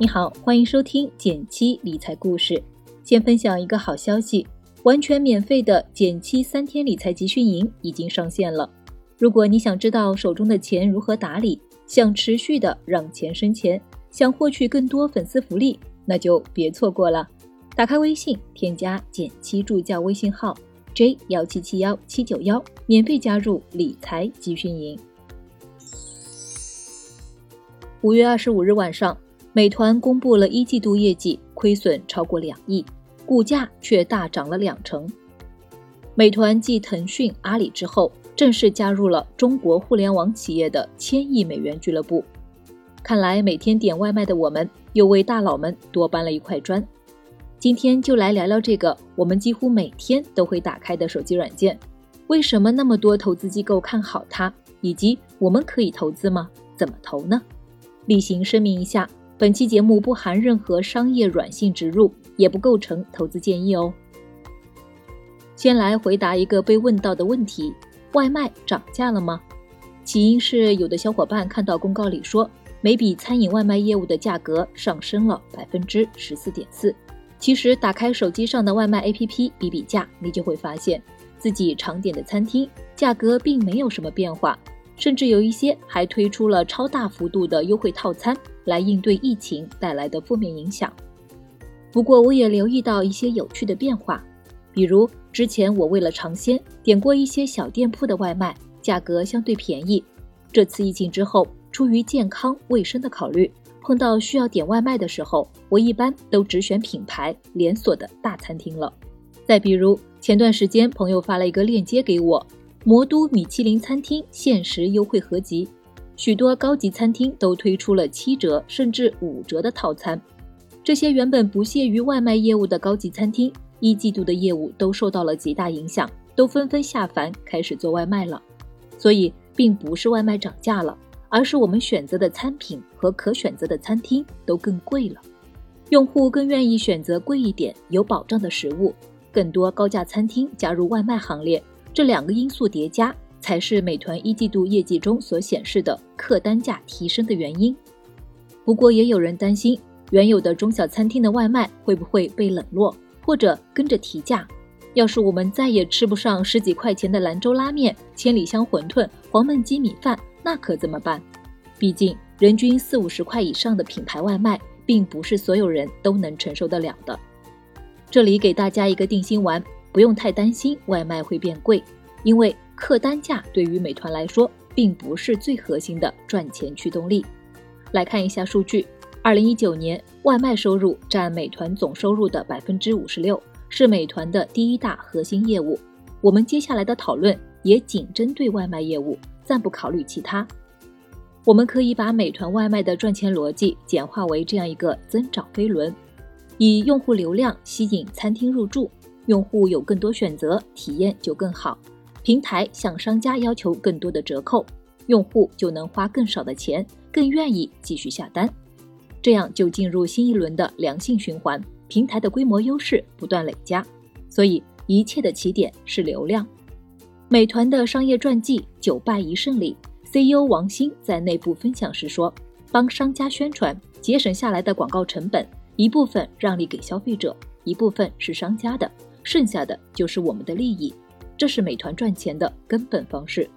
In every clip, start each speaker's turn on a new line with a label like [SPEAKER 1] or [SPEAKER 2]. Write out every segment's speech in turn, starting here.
[SPEAKER 1] 你好，欢迎收听减七理财故事。先分享一个好消息，完全免费的减七三天理财集训营已经上线了。如果你想知道手中的钱如何打理，想持续的让钱生钱，想获取更多粉丝福利，那就别错过了。打开微信，添加减七助教微信号 j 幺七七幺七九幺，免费加入理财集训营。五月二十五日晚上。美团公布了一季度业绩，亏损超过两亿，股价却大涨了两成。美团继腾讯、阿里之后，正式加入了中国互联网企业的千亿美元俱乐部。看来每天点外卖的我们，又为大佬们多搬了一块砖。今天就来聊聊这个我们几乎每天都会打开的手机软件，为什么那么多投资机构看好它，以及我们可以投资吗？怎么投呢？例行声明一下。本期节目不含任何商业软性植入，也不构成投资建议哦。先来回答一个被问到的问题：外卖涨价了吗？起因是有的小伙伴看到公告里说，每笔餐饮外卖业务的价格上升了百分之十四点四。其实打开手机上的外卖 APP 比比价，你就会发现自己常点的餐厅价格并没有什么变化，甚至有一些还推出了超大幅度的优惠套餐。来应对疫情带来的负面影响。不过，我也留意到一些有趣的变化，比如之前我为了尝鲜点过一些小店铺的外卖，价格相对便宜。这次疫情之后，出于健康卫生的考虑，碰到需要点外卖的时候，我一般都只选品牌连锁的大餐厅了。再比如前段时间朋友发了一个链接给我，魔都米其林餐厅限时优惠合集。许多高级餐厅都推出了七折甚至五折的套餐，这些原本不屑于外卖业务的高级餐厅，一季度的业务都受到了极大影响，都纷纷下凡开始做外卖了。所以，并不是外卖涨价了，而是我们选择的餐品和可选择的餐厅都更贵了，用户更愿意选择贵一点、有保障的食物，更多高价餐厅加入外卖行列，这两个因素叠加。才是美团一季度业绩中所显示的客单价提升的原因。不过，也有人担心，原有的中小餐厅的外卖会不会被冷落，或者跟着提价？要是我们再也吃不上十几块钱的兰州拉面、千里香馄饨、黄焖鸡米饭，那可怎么办？毕竟，人均四五十块以上的品牌外卖，并不是所有人都能承受得了的。这里给大家一个定心丸，不用太担心外卖会变贵，因为。客单价对于美团来说，并不是最核心的赚钱驱动力。来看一下数据，二零一九年外卖收入占美团总收入的百分之五十六，是美团的第一大核心业务。我们接下来的讨论也仅针对外卖业务，暂不考虑其他。我们可以把美团外卖的赚钱逻辑简化为这样一个增长飞轮：以用户流量吸引餐厅入驻，用户有更多选择，体验就更好。平台向商家要求更多的折扣，用户就能花更少的钱，更愿意继续下单，这样就进入新一轮的良性循环。平台的规模优势不断累加，所以一切的起点是流量。美团的商业传记《九败一胜》里，CEO 王兴在内部分享时说：“帮商家宣传节省下来的广告成本，一部分让利给消费者，一部分是商家的，剩下的就是我们的利益。”这是美团赚钱的根本方式。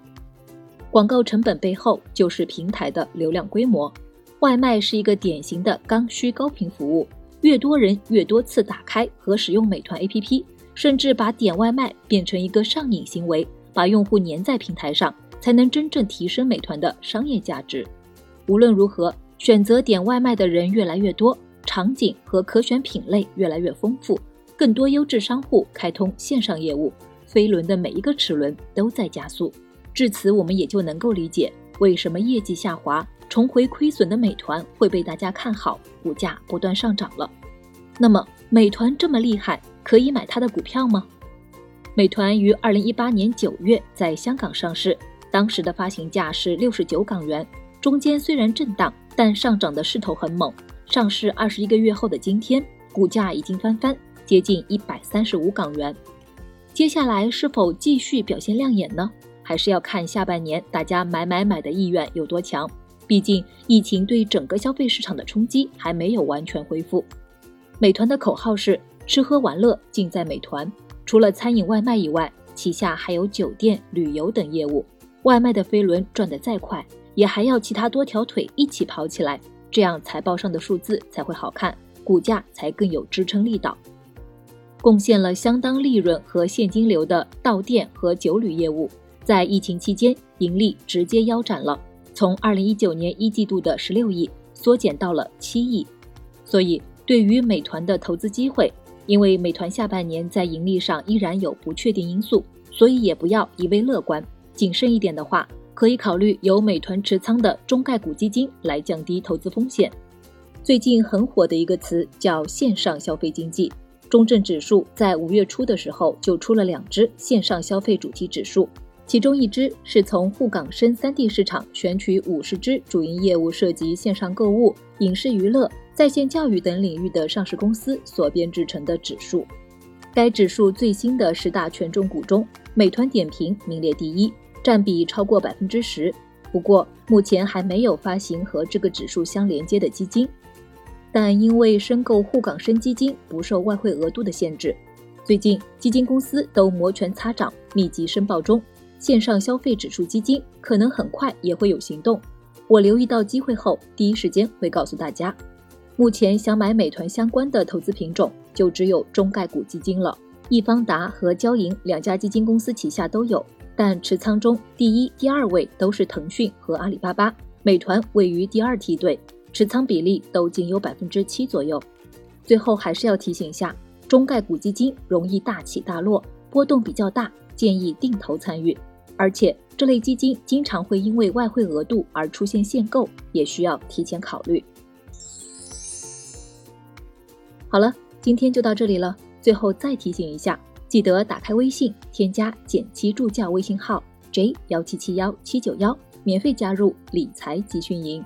[SPEAKER 1] 广告成本背后就是平台的流量规模。外卖是一个典型的刚需高频服务，越多人越多次打开和使用美团 APP，甚至把点外卖变成一个上瘾行为，把用户粘在平台上，才能真正提升美团的商业价值。无论如何，选择点外卖的人越来越多，场景和可选品类越来越丰富，更多优质商户开通线上业务。飞轮的每一个齿轮都在加速，至此我们也就能够理解为什么业绩下滑、重回亏损的美团会被大家看好，股价不断上涨了。那么，美团这么厉害，可以买它的股票吗？美团于二零一八年九月在香港上市，当时的发行价是六十九港元，中间虽然震荡，但上涨的势头很猛。上市二十一个月后的今天，股价已经翻番，接近一百三十五港元。接下来是否继续表现亮眼呢？还是要看下半年大家买买买的意愿有多强。毕竟疫情对整个消费市场的冲击还没有完全恢复。美团的口号是“吃喝玩乐尽在美团”，除了餐饮外卖以外，旗下还有酒店、旅游等业务。外卖的飞轮转得再快，也还要其他多条腿一起跑起来，这样财报上的数字才会好看，股价才更有支撑力道。贡献了相当利润和现金流的到店和酒旅业务，在疫情期间盈利直接腰斩了，从二零一九年一季度的十六亿缩减到了七亿，所以。对于美团的投资机会，因为美团下半年在盈利上依然有不确定因素，所以也不要一味乐观。谨慎一点的话，可以考虑由美团持仓的中概股基金来降低投资风险。最近很火的一个词叫线上消费经济。中证指数在五月初的时候就出了两只线上消费主题指数，其中一支是从沪港深三地市场选取五十只主营业务涉及线上购物、影视娱乐。在线教育等领域的上市公司所编制成的指数，该指数最新的十大权重股中，美团点评名列第一，占比超过百分之十。不过，目前还没有发行和这个指数相连接的基金。但因为申购沪港深基金不受外汇额度的限制，最近基金公司都摩拳擦掌，密集申报中，线上消费指数基金可能很快也会有行动。我留意到机会后，第一时间会告诉大家。目前想买美团相关的投资品种，就只有中概股基金了。易方达和交银两家基金公司旗下都有，但持仓中第一、第二位都是腾讯和阿里巴巴，美团位于第二梯队，持仓比例都仅有百分之七左右。最后还是要提醒一下，中概股基金容易大起大落，波动比较大，建议定投参与。而且这类基金经常会因为外汇额度而出现限购，也需要提前考虑。好了，今天就到这里了。最后再提醒一下，记得打开微信，添加简七助教微信号 j 幺七七幺七九幺，免费加入理财集训营。